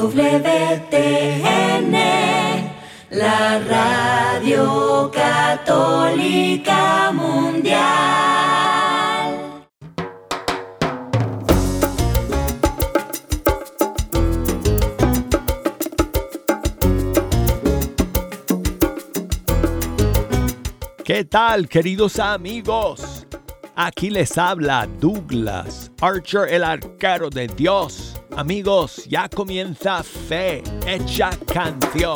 EWTN, la radio católica mundial. ¿Qué tal, queridos amigos? Aquí les habla Douglas Archer, el arquero de Dios. Amigos, ya comienza Fe Hecha Canción.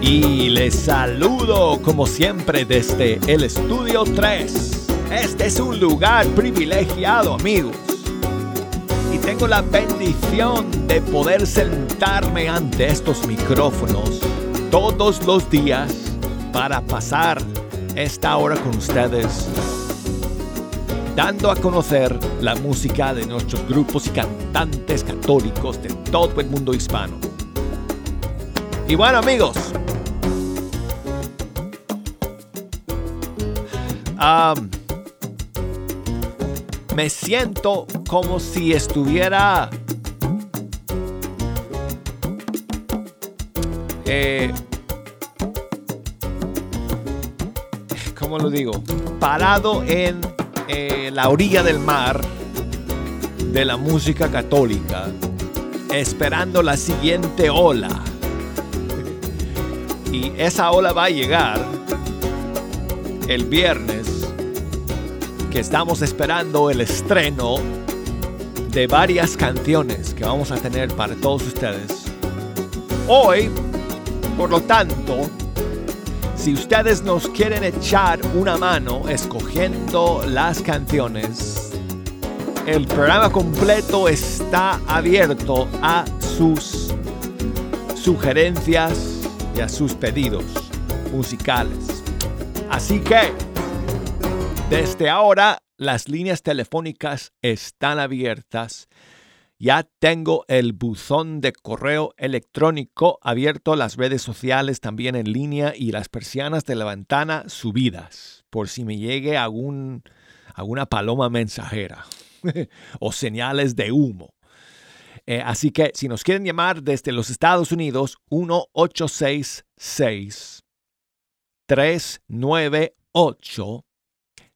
Y les saludo como siempre desde el estudio 3. Este es un lugar privilegiado, amigos. Tengo la bendición de poder sentarme ante estos micrófonos todos los días para pasar esta hora con ustedes, dando a conocer la música de nuestros grupos y cantantes católicos de todo el mundo hispano. Y bueno amigos, um, me siento como si estuviera eh, ¿cómo lo digo? Parado en eh, la orilla del mar de la música católica, esperando la siguiente ola. Y esa ola va a llegar el viernes estamos esperando el estreno de varias canciones que vamos a tener para todos ustedes. Hoy, por lo tanto, si ustedes nos quieren echar una mano escogiendo las canciones, el programa completo está abierto a sus sugerencias y a sus pedidos musicales. Así que, desde ahora, las líneas telefónicas están abiertas. Ya tengo el buzón de correo electrónico abierto, las redes sociales también en línea y las persianas de la ventana subidas, por si me llegue algún, alguna paloma mensajera o señales de humo. Eh, así que si nos quieren llamar desde los Estados Unidos, 1866 398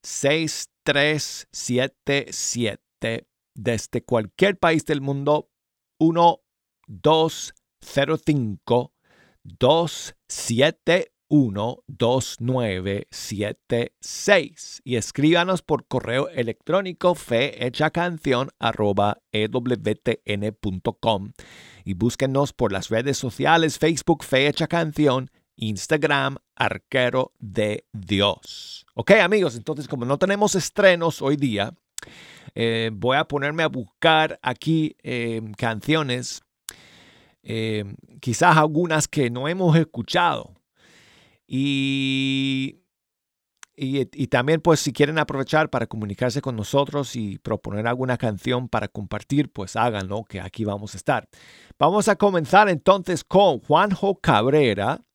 6377 desde cualquier país del mundo 1205 271 2976 y escríbanos por correo electrónico fehechacanción arroba ewtn.com y búsquenos por las redes sociales Facebook Fecha Canción Instagram Arquero de Dios. Ok amigos, entonces como no tenemos estrenos hoy día, eh, voy a ponerme a buscar aquí eh, canciones, eh, quizás algunas que no hemos escuchado. Y, y, y, también pues si quieren aprovechar para comunicarse con nosotros y proponer alguna canción para compartir, pues háganlo, que aquí vamos a estar. Vamos a comenzar entonces con Juanjo Cabrera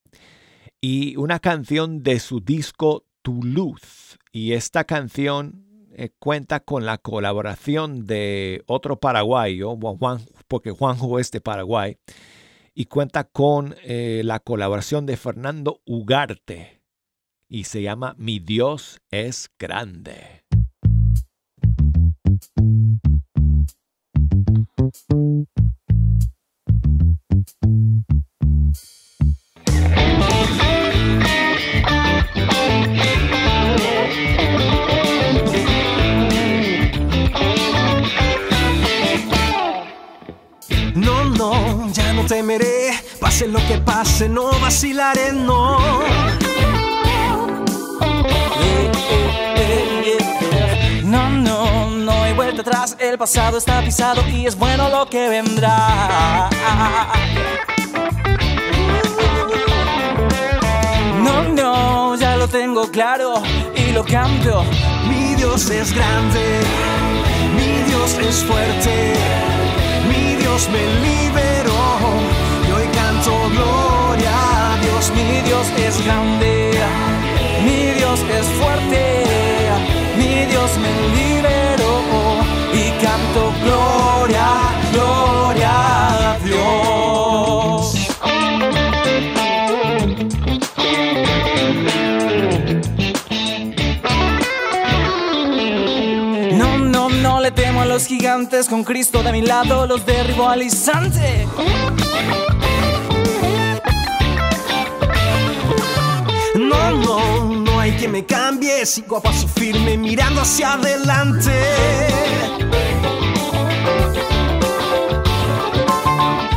y una canción de su disco Toulouse. Y esta canción eh, cuenta con la colaboración de otro paraguayo, Juan, porque Juanjo es de Paraguay, y cuenta con eh, la colaboración de Fernando Ugarte. Y se llama Mi Dios es grande. No, temeré, pase lo que pase, no vacilaré, no. No, no, no hay vuelta atrás, el pasado está pisado y es bueno lo que vendrá. No, no, ya lo tengo claro y lo canto. Mi Dios es grande, mi Dios es fuerte, Dios me liberó. Y hoy canto gloria a Dios. Mi Dios es grande, mi Dios es fuerte, mi Dios me liberó. Y canto gloria, los gigantes, con Cristo de mi lado los derribo al instante. No, no, no hay que me cambie. Sigo a paso firme mirando hacia adelante.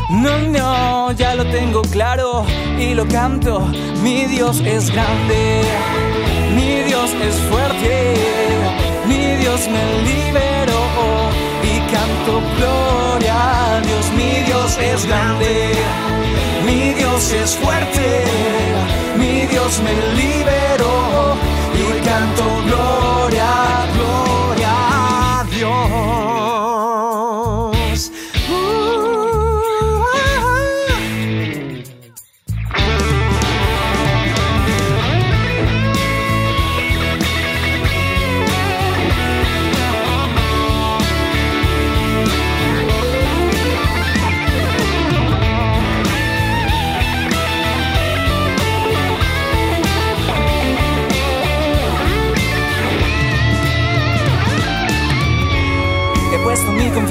No, no, ya lo tengo claro y lo canto. Mi Dios es grande, mi Dios es fuerte, mi Dios me liberó y canto gloria a Dios. Mi Dios es grande, mi Dios es fuerte, mi Dios me liberó y canto gloria, gloria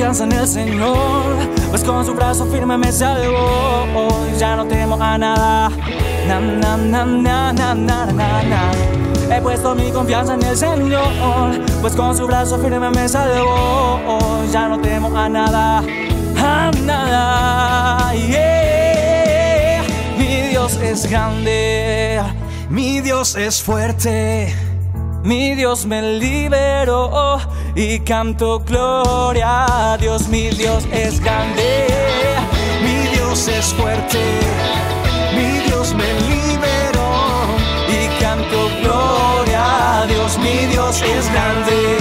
confianza en el Señor, pues con su brazo firme me salvó. Ya no temo a nada. Na, na, na, na, na, na, na, na. He puesto mi confianza en el Señor, pues con su brazo firme me salvó. Ya no temo a nada. A nada. Mi Dios es grande. Mi Dios es fuerte. Mi Dios me liberó y canto gloria Dios. Mi Dios es grande, Mi Dios es fuerte. Mi Dios me liberó. y canto gloria Dios. Mi Dios es grande,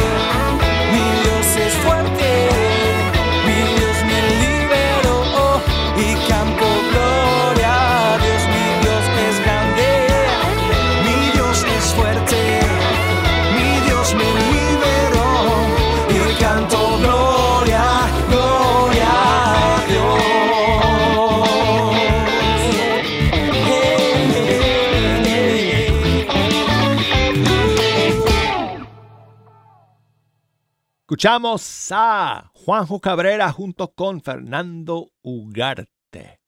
Escuchamos a Juanjo Cabrera junto con Fernando Ugarte.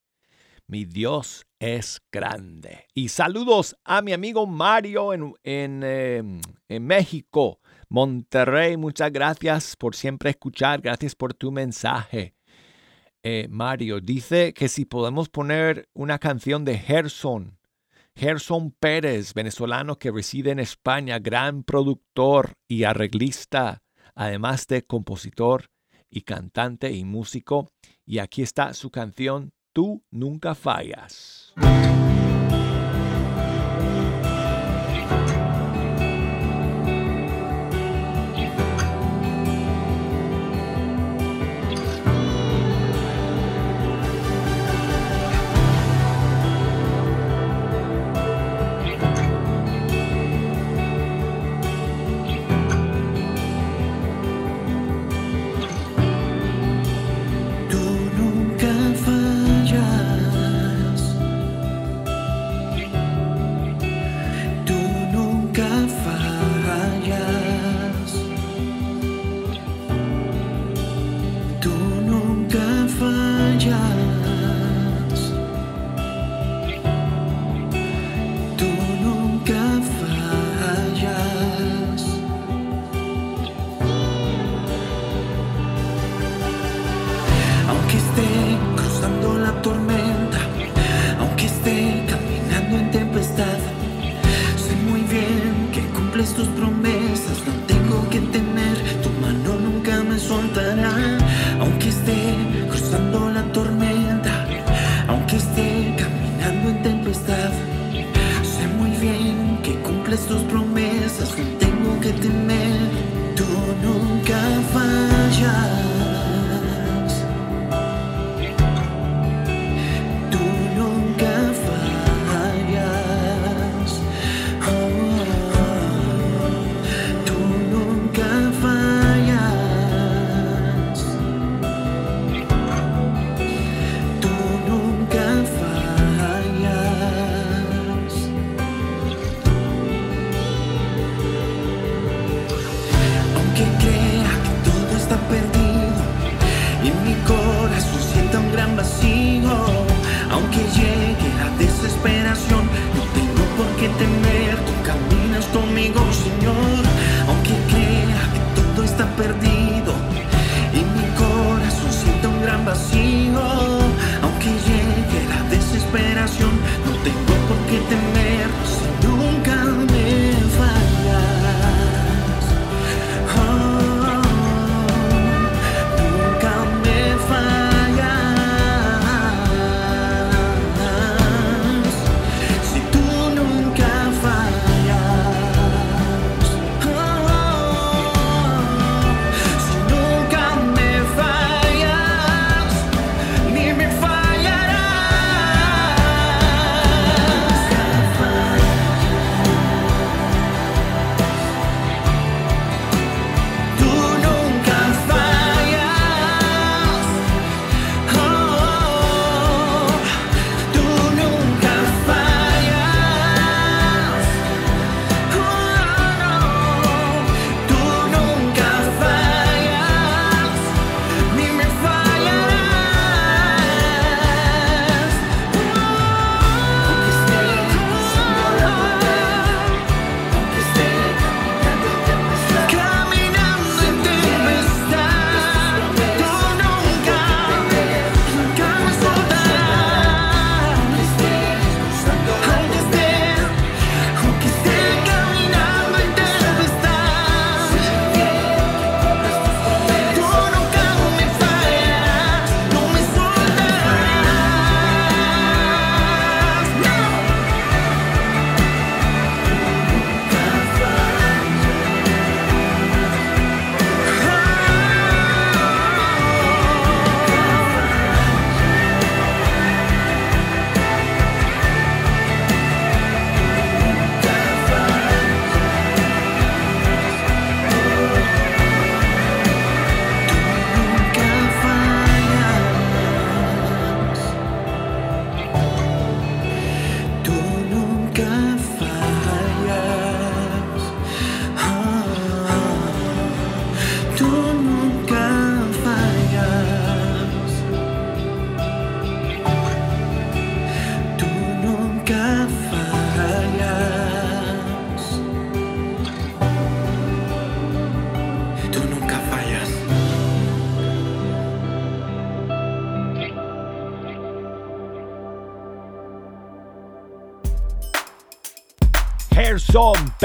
Mi Dios es grande. Y saludos a mi amigo Mario en, en, eh, en México, Monterrey. Muchas gracias por siempre escuchar. Gracias por tu mensaje. Eh, Mario dice que si podemos poner una canción de Gerson. Gerson Pérez, venezolano que reside en España, gran productor y arreglista además de compositor y cantante y músico. Y aquí está su canción Tú nunca fallas. perdido y mi corazón sienta un gran vacío. Aunque llegue la desesperación, no tengo por qué temer, tú caminas conmigo, Señor. Aunque crea que todo está perdido y mi corazón sienta un gran vacío.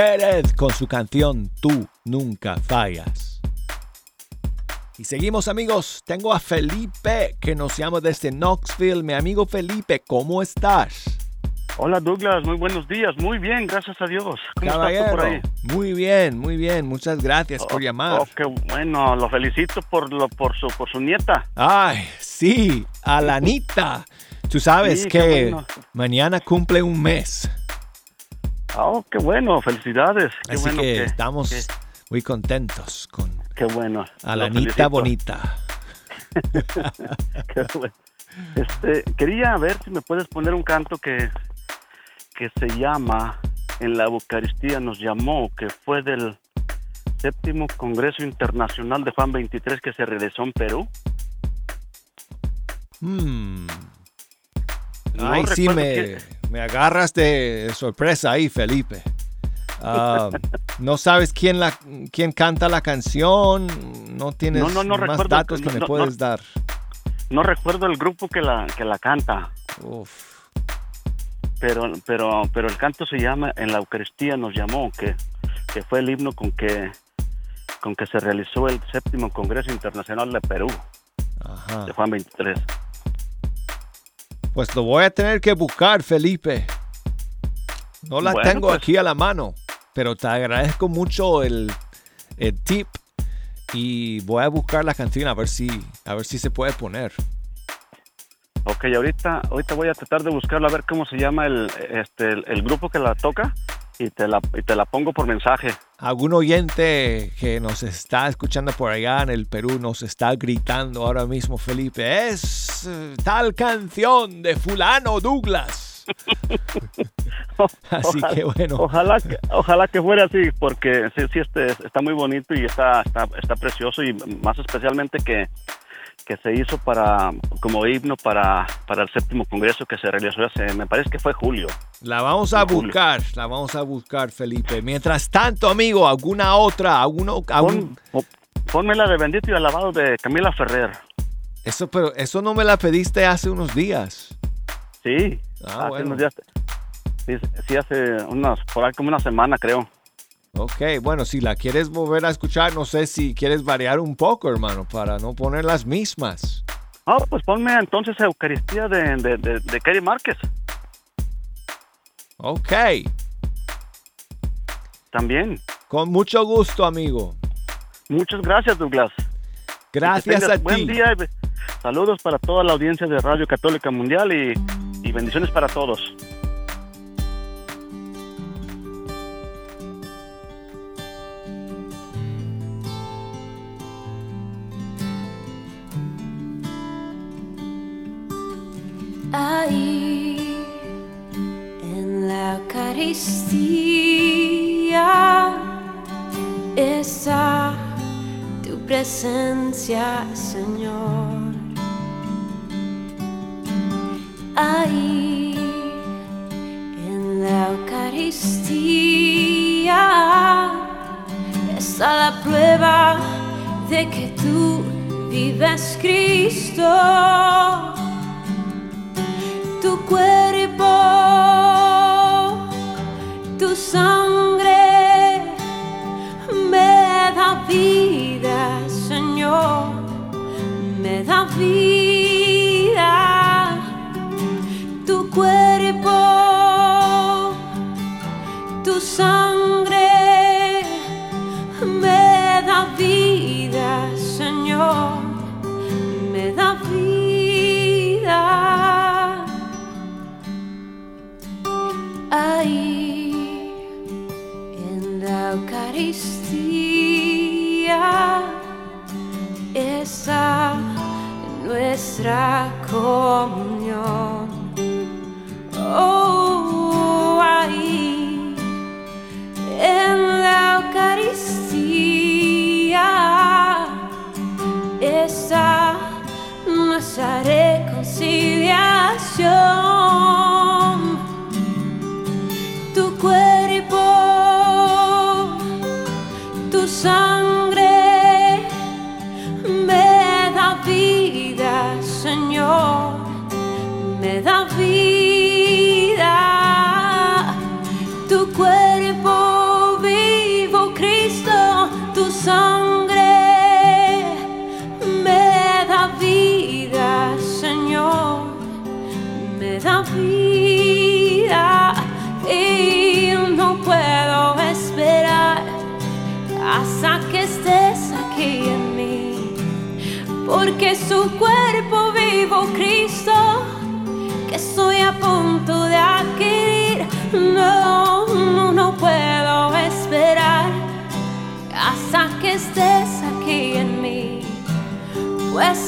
Pérez con su canción Tú nunca fallas. Y seguimos amigos, tengo a Felipe que nos llama desde Knoxville. Mi amigo Felipe, ¿cómo estás? Hola Douglas, muy buenos días, muy bien, gracias a Dios. ¿Cómo Caballero, estás tú por ahí? muy bien, muy bien, muchas gracias por Oh, llamar. oh, qué bueno, lo felicito por lo por su por su nieta. Ay, sí, Alanita. Tú sabes Sí, que bueno. mañana cumple un mes. Oh, qué bueno, felicidades. Qué Así bueno que estamos que- muy contentos con Qué bueno. Alanita felicito. Bonita. Qué bueno. Este, quería ver si me puedes poner un canto que que se llama En la Eucaristía nos llamó, que fue del séptimo Congreso Internacional de Juan 23 que se realizó en Perú. Hmm. No Ay, sí, me, me agarras de sorpresa ahí, Felipe. Ah, no sabes quién, la, quién canta la canción, no tienes No, no, no más recuerdo, datos que me puedes dar. No recuerdo el grupo que la que la canta. Uf. pero pero pero el canto se llama en la Eucaristía nos llamó que, que fue el himno con que con que se realizó el séptimo Congreso Internacional de Perú Ajá. de Juan 23 Pues lo voy a tener que buscar, Felipe. No la Bueno, tengo pues. aquí a la mano, pero te agradezco mucho el, el tip y voy a buscar la canción a ver si a ver si se puede poner. Ok, ahorita ahorita voy a tratar de buscarlo a ver cómo se llama el este el, el grupo que la toca y te la y te la pongo por mensaje Algún oyente que nos está escuchando por allá en el Perú nos está gritando ahora mismo, Felipe, es tal canción de fulano Douglas. Así Ojalá- que bueno. Ojalá que, ojalá que fuera así, porque sí, sí este, está muy bonito y está, está, está precioso y más especialmente que, que se hizo para como himno para, para el séptimo congreso que se realizó hace, me parece que fue julio. La vamos a buscar, la vamos a buscar, Felipe. Mientras tanto, amigo, alguna otra, alguno, algún- Pon, ponme la de bendito y alabado de Camila Ferrer. eso, pero eso no me la pediste hace unos días. Sí, Ah, hace bueno. unos días. Sí, sí, hace unas, por ahí como una semana creo. Ok, bueno, si la quieres volver a escuchar, no sé si quieres variar un poco, hermano, para no poner las mismas. Ah, pues ponme entonces Eucaristía de, de, de, de Kerry Márquez Ok, también. con mucho gusto, amigo. Muchas gracias, Douglas. Gracias a tengas Buen ti. día. Saludos para toda la audiencia de Radio Católica Mundial y, y bendiciones para todos. Ahí en la Eucaristía. Está tu presencia, Señor. Ahí en la Eucaristía. Está la prueba de que tú vives, Cristo tu cuerpo, tu sangre me da vida, Señor, me da vida. Tu cuerpo, tu sangre me da vida, Señor, nuestra. Oh, ahí en la Eucaristía está nuestra reconciliación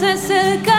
se acerca.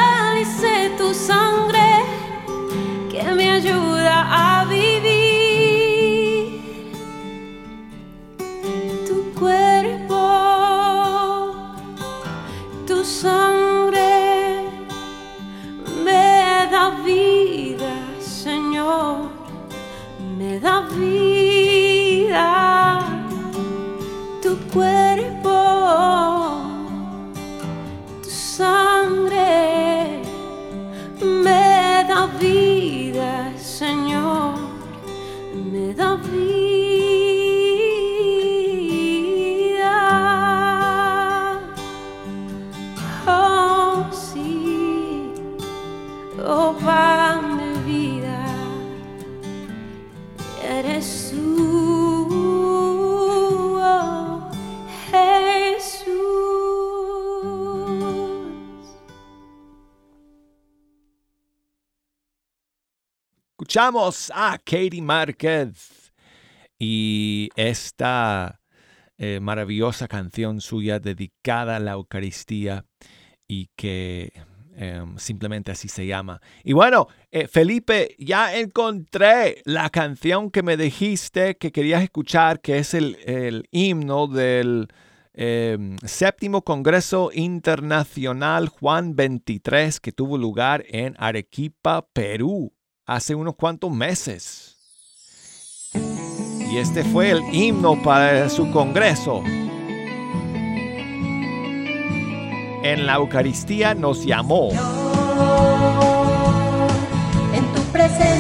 escuchamos a Katie Márquez y esta eh, maravillosa canción suya dedicada a la Eucaristía y que em, simplemente así se llama. Y bueno, eh, Felipe, ya encontré la canción que me dijiste que querías escuchar, que es el, himno del em, séptimo Congreso Internacional Juan 23 que tuvo lugar en Arequipa, Perú hace unos cuantos meses. Y este fue el himno para su congreso. En la Eucaristía nos llamó. En tu presencia.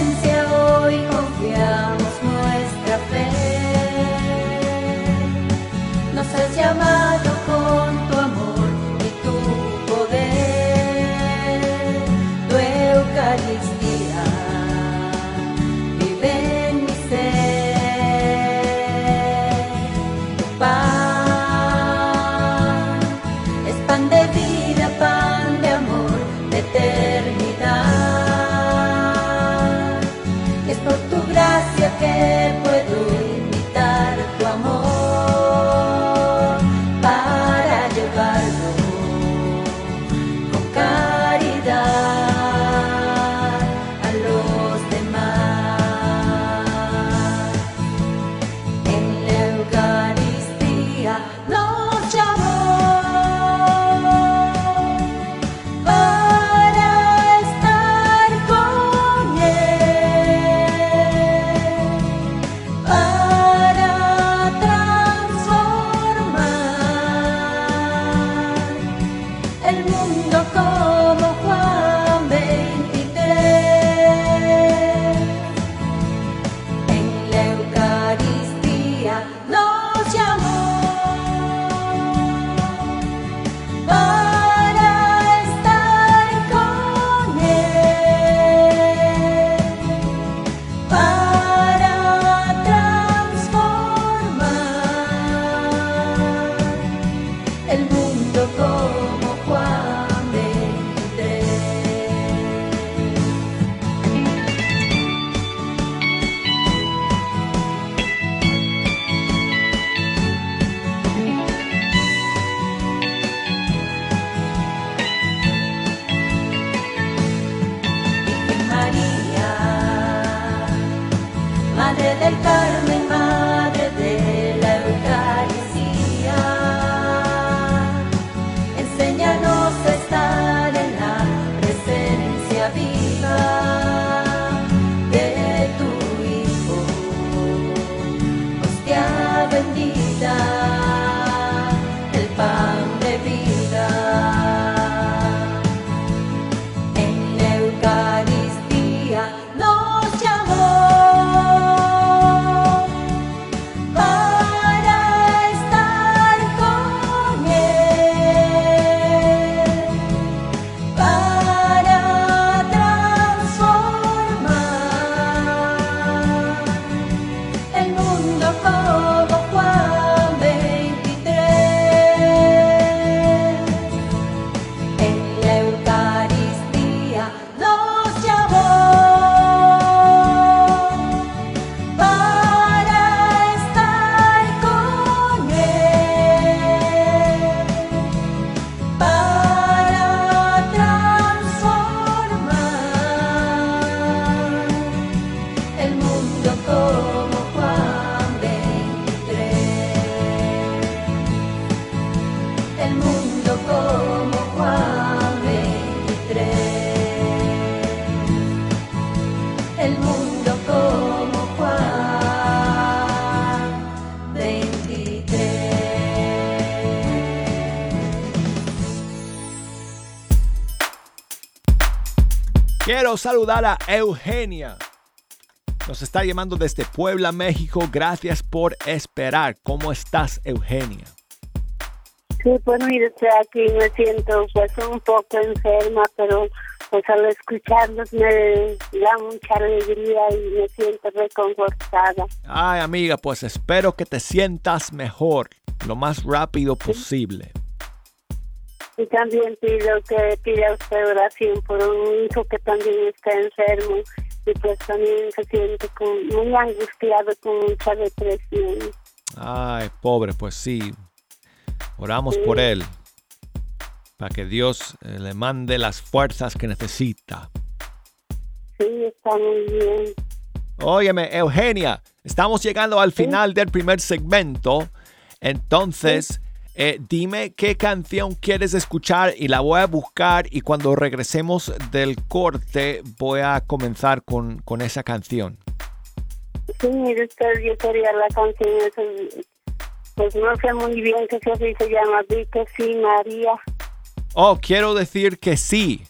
el mundo como Juan 23. Quiero saludar a Eugenia. Nos está llamando desde Puebla, México. Gracias por esperar. ¿Cómo estás, Eugenia? Sí, pues mire, estoy aquí me siento pues un poco enferma, pero pues al escucharlos me da mucha alegría y me siento reconfortada. Ay, amiga, pues espero que te sientas mejor lo más rápido posible. Y también pido que pida usted oración por un hijo que también está enfermo y pues también se siente con- muy angustiado con mucha depresión. Ay, pobre, pues sí. Oramos por él. Para que Dios eh, le mande las fuerzas que necesita. Sí, está muy bien. Óyeme, Eugenia, estamos llegando al final del primer segmento. Entonces, eh, dime qué canción quieres escuchar y la voy a buscar y cuando regresemos del corte voy a comenzar con, con esa canción. Sí, mire usted, yo quería la canción pues no sé muy bien qué se, se llama, vi que sí, María. Oh, quiero decir que sí.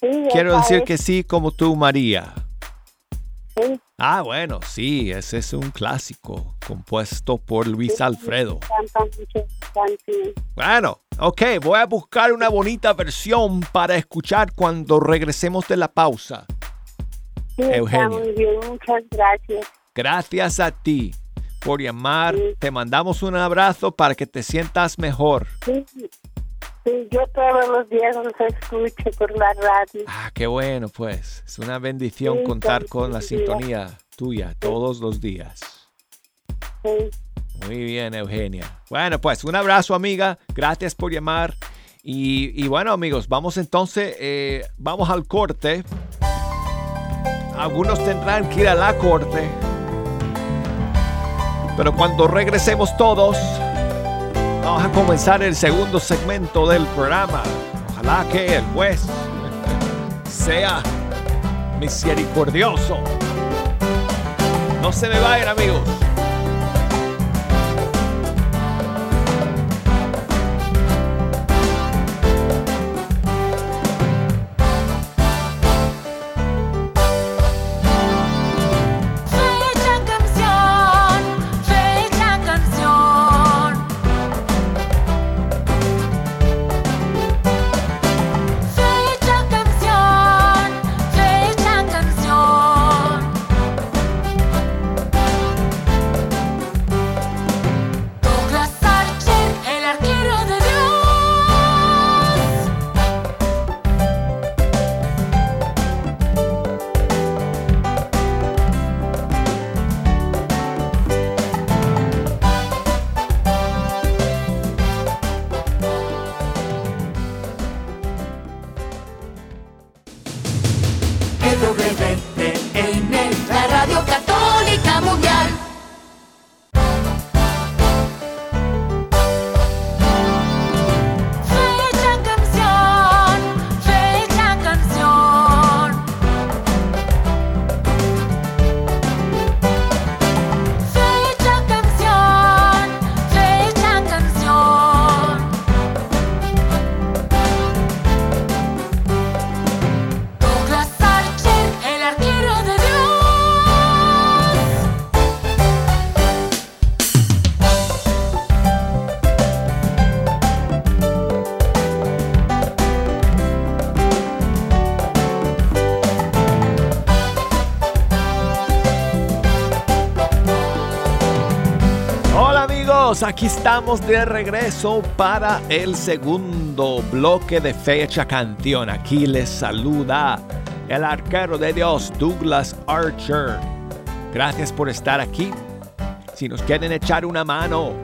Sí, Quiero decir es, que sí como tú, María. sí, Ah, bueno, sí, ese es un clásico compuesto por Luis Alfredo. Bueno, ok, voy a buscar una bonita versión para escuchar cuando regresemos de la pausa. Sí, está muy bien, muchas gracias. Gracias a ti por llamar. Sí. Te mandamos un abrazo para que te sientas mejor. Sí, sí, yo todos los días los escucho por la radio. Ah, qué bueno, pues. Es una bendición Sí, contar con la días. sintonía tuya todos los días. Sí, Muy bien, Eugenia. Bueno, pues un abrazo, amiga. Gracias por llamar. Y, y bueno, amigos, vamos entonces, eh, vamos al corte. Algunos tendrán que ir a la corte. Pero cuando regresemos todos, vamos a comenzar el segundo segmento del programa. Ojalá que el juez sea misericordioso. No se me vayan, amigos. Michael be. Aquí estamos de regreso para el segundo bloque de Fecha Canción. Aquí les saluda el arquero de Dios, Douglas Archer. Gracias por estar aquí. Si nos quieren echar una mano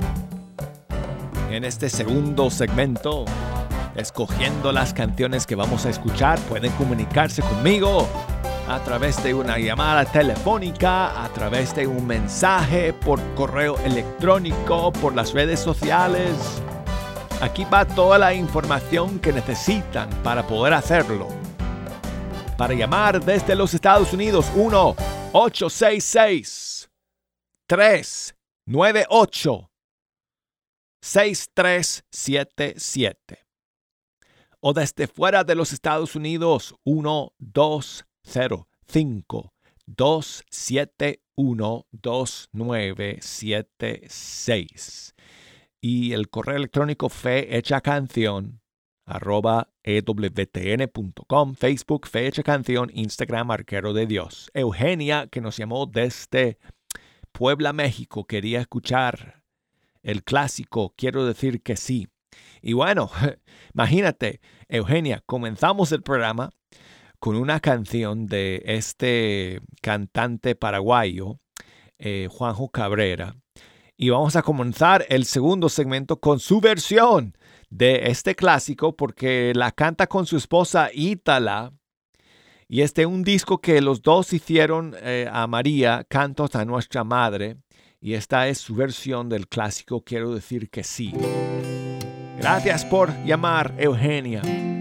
en este segundo segmento, escogiendo las canciones que vamos a escuchar, pueden comunicarse conmigo a través de una llamada telefónica, a través de un mensaje por correo electrónico, por las redes sociales. Aquí va toda la información que necesitan para poder hacerlo. Para llamar desde los Estados Unidos, 1-866 398 6377 o desde fuera de los Estados Unidos 1205 271 2976 y el correo electrónico fe hecha canción arroba ewtn.com, Facebook Fe Hecha Canción, Instagram Arquero de Dios. Eugenia, que nos llamó desde Puebla, México, quería escuchar el clásico Quiero decir que sí. Y bueno, imagínate, Eugenia, comenzamos el programa con una canción de este cantante paraguayo, eh, Juanjo Cabrera. Y vamos a comenzar el segundo segmento con su versión de este clásico porque la canta con su esposa Ítala. Y este es un disco que los dos hicieron eh, a María, Cantos a Nuestra Madre. Y esta es su versión del clásico Quiero decir que sí. Gracias por llamar, Eugenia.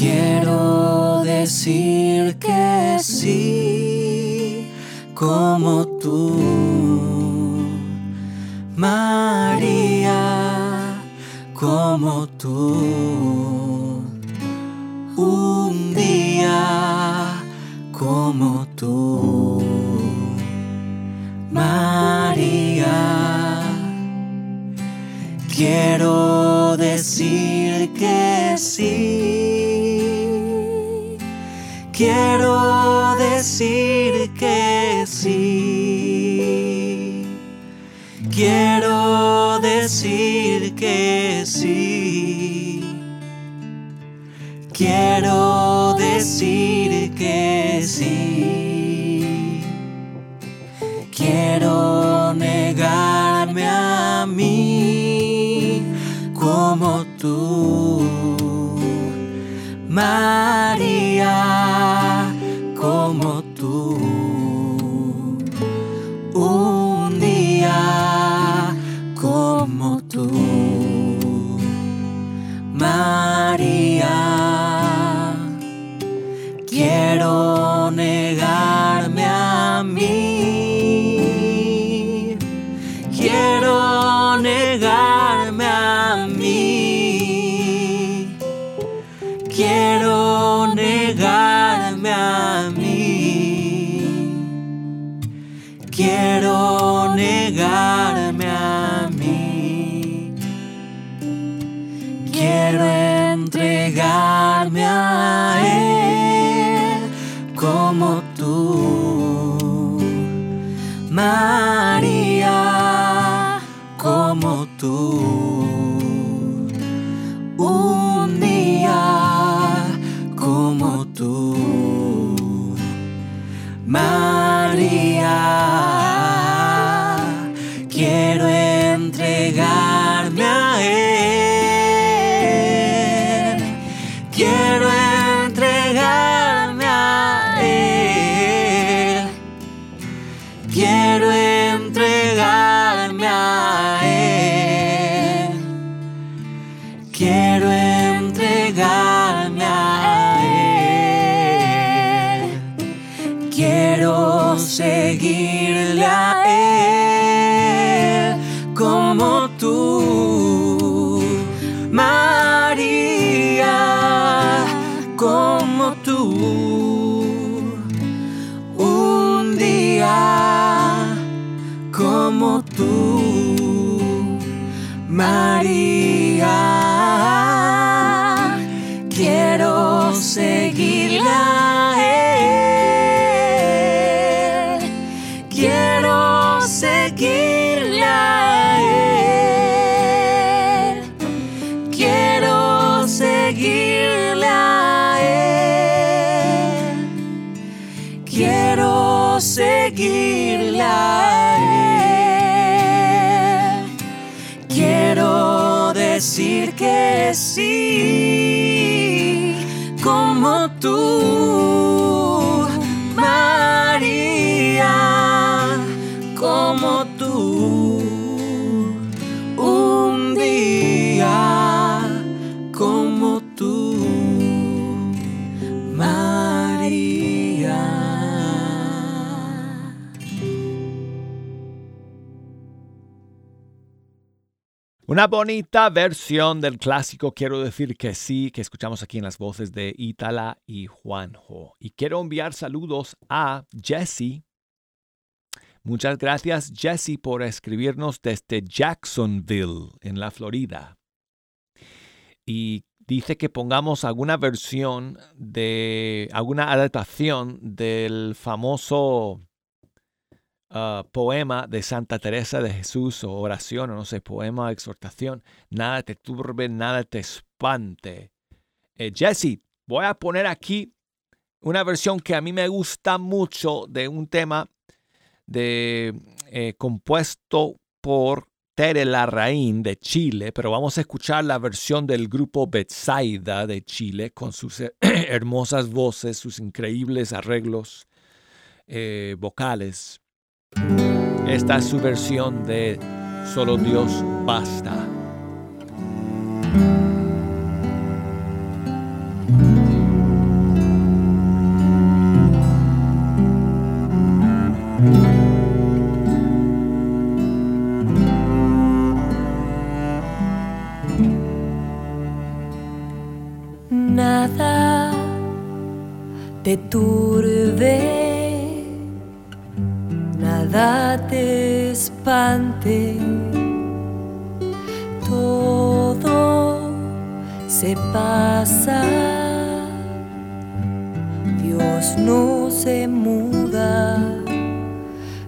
Quiero decir que sí, como tú, María, como tú, un día como tú, María. Quiero decir que sí. Quiero decir que sí. Quiero decir que sí. Quiero decir que sí. Quiero negarme a mí como tú, María, Una bonita versión del clásico, quiero decir que sí, que escuchamos aquí en las voces de Itala y Juanjo. Y quiero enviar saludos a Jesse. Muchas gracias Jesse por escribirnos desde Jacksonville, en la Florida. Y dice que pongamos alguna versión de, alguna adaptación del famoso uh, poema de Santa Teresa de Jesús o oración o no sé, poema, exhortación. Nada te turbe, nada te espante. Eh, Jesse, voy a poner aquí una versión que a mí me gusta mucho de un tema de, eh, compuesto por Tere Larraín de Chile, pero vamos a escuchar la versión del grupo Betsaida de Chile con sus hermosas voces, sus increíbles arreglos eh, vocales. Esta es su versión de Solo Dios basta. Nada te turbe te espante, todo se pasa, Dios no se muda,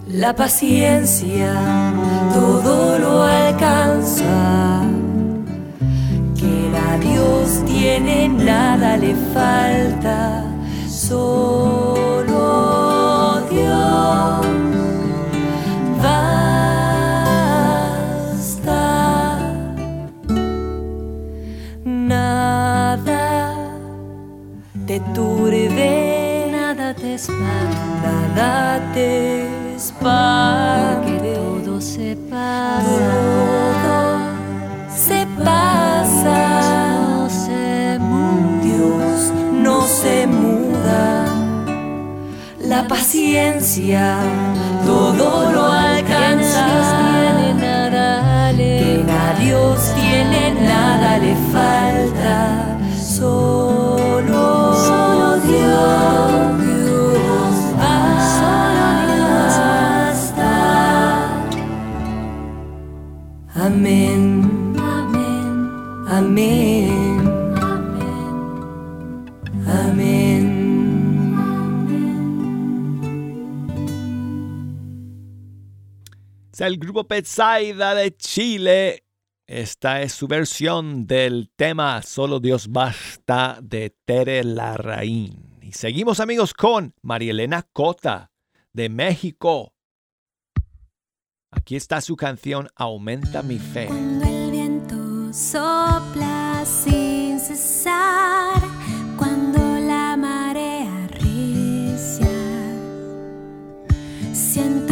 la paciencia todo lo alcanza. Que a Dios tiene, nada le falta, solo Dios. La paciencia todo lo alcanza, tiene nada que a Dios tiene nada le falta, solo Solo Dios, Dios. Basta. Amén, el grupo Petsaida de Chile. Esta es su versión del tema Solo Dios Basta de Tere Larraín. Y seguimos amigos con María Elena Cota de México. Aquí está su canción Aumenta mi fe. Cuando el viento sopla sin cesar, cuando la marea siento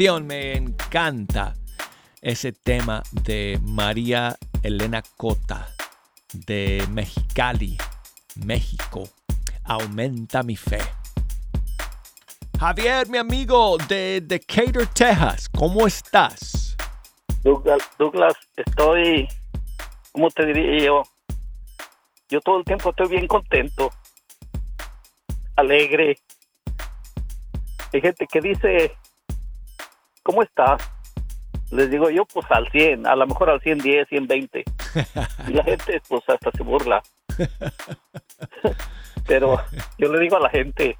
me encanta ese tema de María Elena Cota de Mexicali, México. Aumenta mi fe. Javier, mi amigo de Decatur, Texas, ¿cómo estás? Douglas, Douglas, estoy, ¿cómo te diría yo? Yo todo el tiempo estoy bien contento, alegre. Hay gente que dice, ¿cómo estás? Les digo yo, pues al 100, a lo mejor al 110, 120. Y la gente, pues hasta se burla. Pero yo le digo a la gente,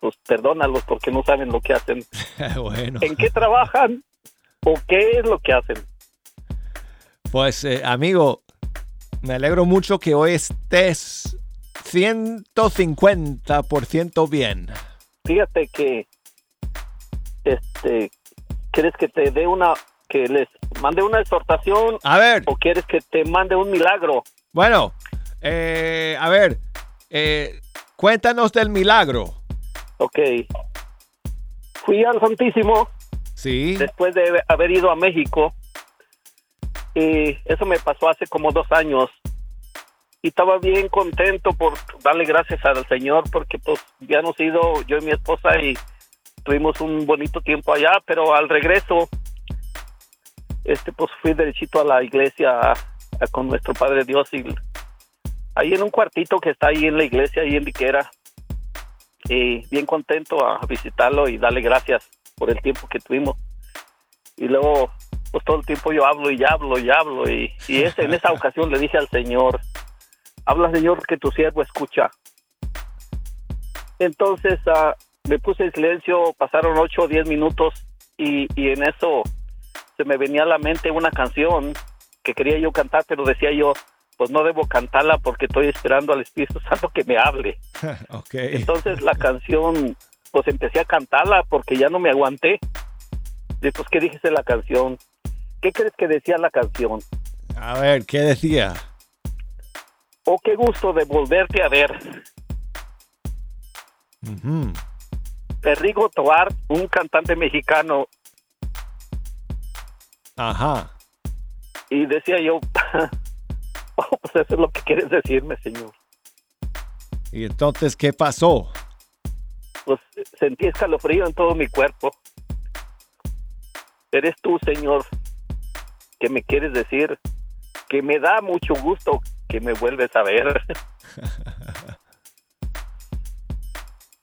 pues perdónalos porque no saben lo que hacen. bueno. ¿En qué trabajan? ¿O qué es lo que hacen? Pues, eh, amigo, me alegro mucho que hoy estés 150% bien. Fíjate que, este, ¿quieres que te dé una, que les mande una exhortación A ver, o quieres que te mande un milagro? bueno, eh, a ver, eh, cuéntanos del milagro. Ok. Fui al Santísimo Sí, después de haber ido a México y eso me pasó hace como dos años y estaba bien contento por darle gracias al Señor porque pues ya hemos ido yo y mi esposa y tuvimos un bonito tiempo allá pero al regreso este pues fui derechito a la iglesia a- a- con nuestro Padre Dios y ahí en un cuartito que está ahí en la iglesia ahí en Viquera. Y bien contento a visitarlo y darle gracias por el tiempo que tuvimos. Y luego pues todo el tiempo yo hablo y hablo y hablo y, y ese- en esa ocasión le dije al Señor habla Señor que tu siervo escucha entonces ah, me puse en silencio pasaron ocho o diez minutos y, y en eso se me venía a la mente una canción que quería yo cantar pero decía yo pues no debo cantarla porque estoy esperando al Espíritu Santo que me hable ok. entonces la canción, pues empecé a cantarla porque ya no me aguanté. Después, ¿qué dijiste la canción? ¿Qué crees que decía la canción? A ver, ¿qué decía? Oh, qué gusto de volverte a ver. Perrigo Toar, un cantante mexicano, Ajá. y decía yo, oh, pues eso es lo que quieres decirme, Señor. ¿Y entonces qué pasó? Pues sentí escalofrío en todo mi cuerpo. Eres tú, Señor, que me quieres decir que me da mucho gusto que me vuelves a ver.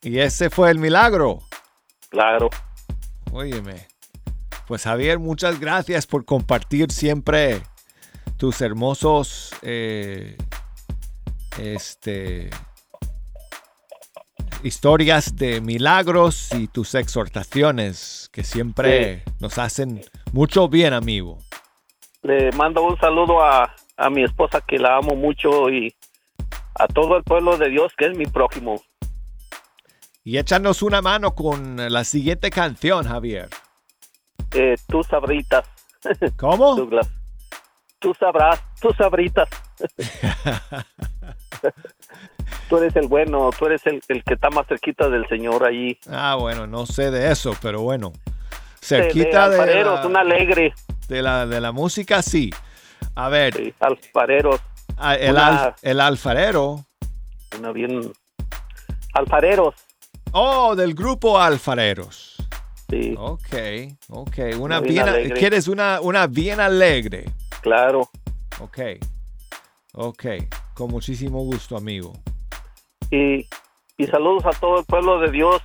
Y ese fue el milagro. claro. Óyeme. Pues Javier, muchas gracias por compartir siempre tus hermosos eh, este, historias de milagros y tus exhortaciones que siempre nos hacen mucho bien, amigo. Le mando un saludo a, a mi esposa que la amo mucho y a todo el pueblo de Dios que es mi prójimo. Y échanos una mano con la siguiente canción, Javier. Eh, tú sabritas, ¿Cómo? Douglas. Tú sabrás, tú sabritas. tú eres el bueno, tú eres el, el que está más cerquita del Señor ahí. Ah, bueno, no sé de eso, pero bueno. Cerquita de de, alfareros, la, un alegre. de la, de la música, sí. A ver, Sí, alfareros, ah, el, una- al- el alfarero. una bien... Alfareros, Oh, del grupo Alfareros. sí, Ok, ok. Una bien bien, alegre. ¿Quieres una, una bien alegre? claro. Ok, ok. Con muchísimo gusto, amigo. y, y saludos a todo el pueblo de Dios.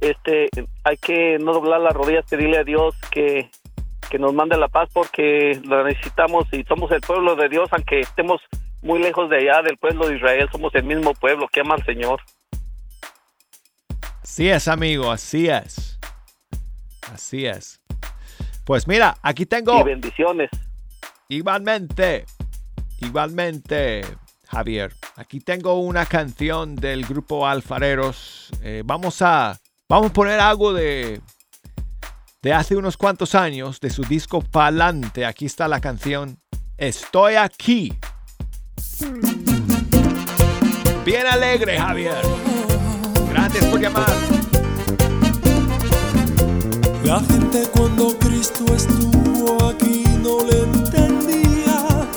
Este, hay que no doblar las rodillas, pedirle a Dios que, que nos mande la paz porque la necesitamos y somos el pueblo de Dios, aunque estemos muy lejos de allá del pueblo de Israel, somos el mismo pueblo que ama al Señor. Así es, amigo, así es. Así es. Pues mira, aquí tengo... Y bendiciones. Igualmente, igualmente, Javier. Aquí tengo una canción del grupo Alfareros. Eh, vamos a vamos a poner algo de de hace unos cuantos años de su disco Palante. Aquí está la canción Estoy aquí. Bien alegre, Javier por llamar. La gente cuando Cristo estuvo aquí no le entendía.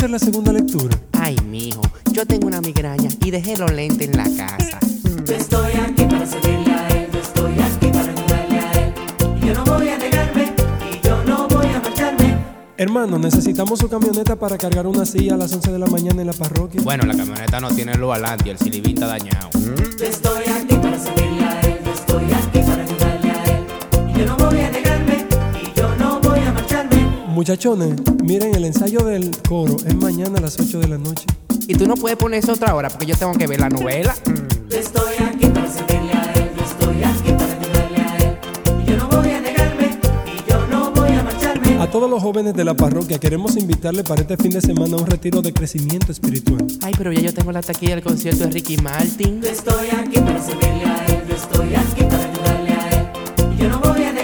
Hacer la segunda lectura? Ay, mijo, yo tengo una migraña y dejé los lentes en la casa. Yo estoy aquí para servirle a él, yo estoy aquí para ayudarle a él. Y yo no voy a negarme y yo no voy a marcharme. Hermano, necesitamos su camioneta para cargar una silla a las 11 de la mañana en la parroquia. Bueno, la camioneta no tiene luz adelante y el silibín está dañado. Yo estoy Muchachones, miren, el ensayo del coro es mañana a las 8 de la noche. Y tú no puedes poner eso otra hora porque yo tengo que ver la novela. Yo estoy aquí para servirle a él, yo estoy aquí para ayudarle a él. Y yo no voy a negarme y yo no voy a marcharme. A todos los jóvenes de la parroquia queremos invitarles para este fin de semana a un retiro de crecimiento espiritual. Ay, pero ya yo tengo la taquilla del concierto de Ricky Martin. Yo estoy aquí para servirle a él, yo estoy aquí para ayudarle a él. Y yo no voy a negarme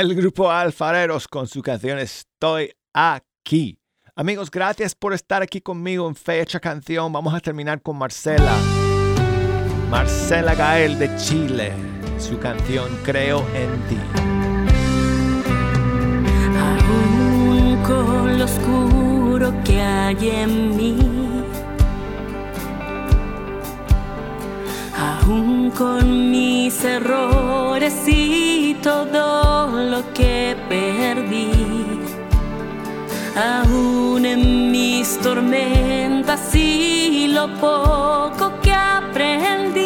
el grupo Alfareros con su canción Estoy aquí. Amigos, gracias por estar aquí conmigo en Fecha Canción. Vamos a terminar con Marcela. Marcela Gael de Chile. Su canción Creo en ti. Aún con lo oscuro que hay en mí, aún con mis errores y todo lo que perdí, aún en mis tormentas y lo poco que aprendí.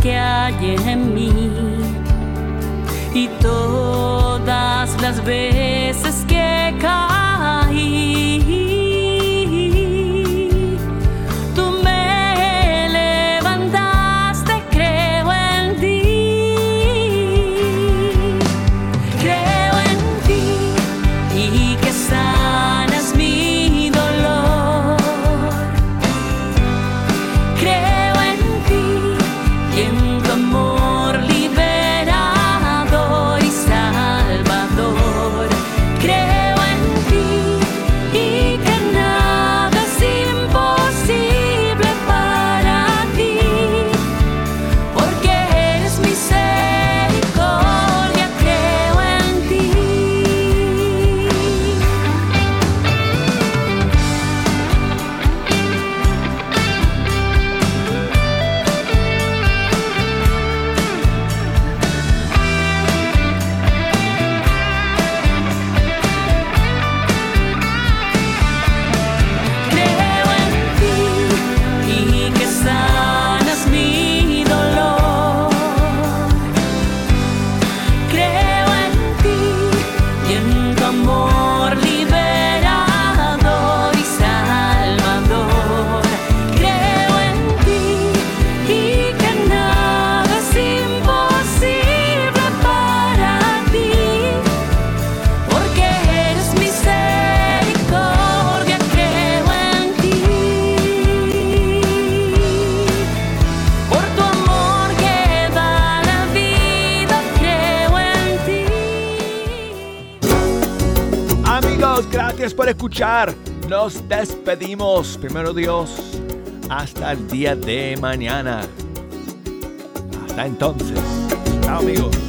que hay en mí. Y todas las veces Nos despedimos. Primero Dios. Hasta el día de mañana. Hasta entonces. Chao amigos.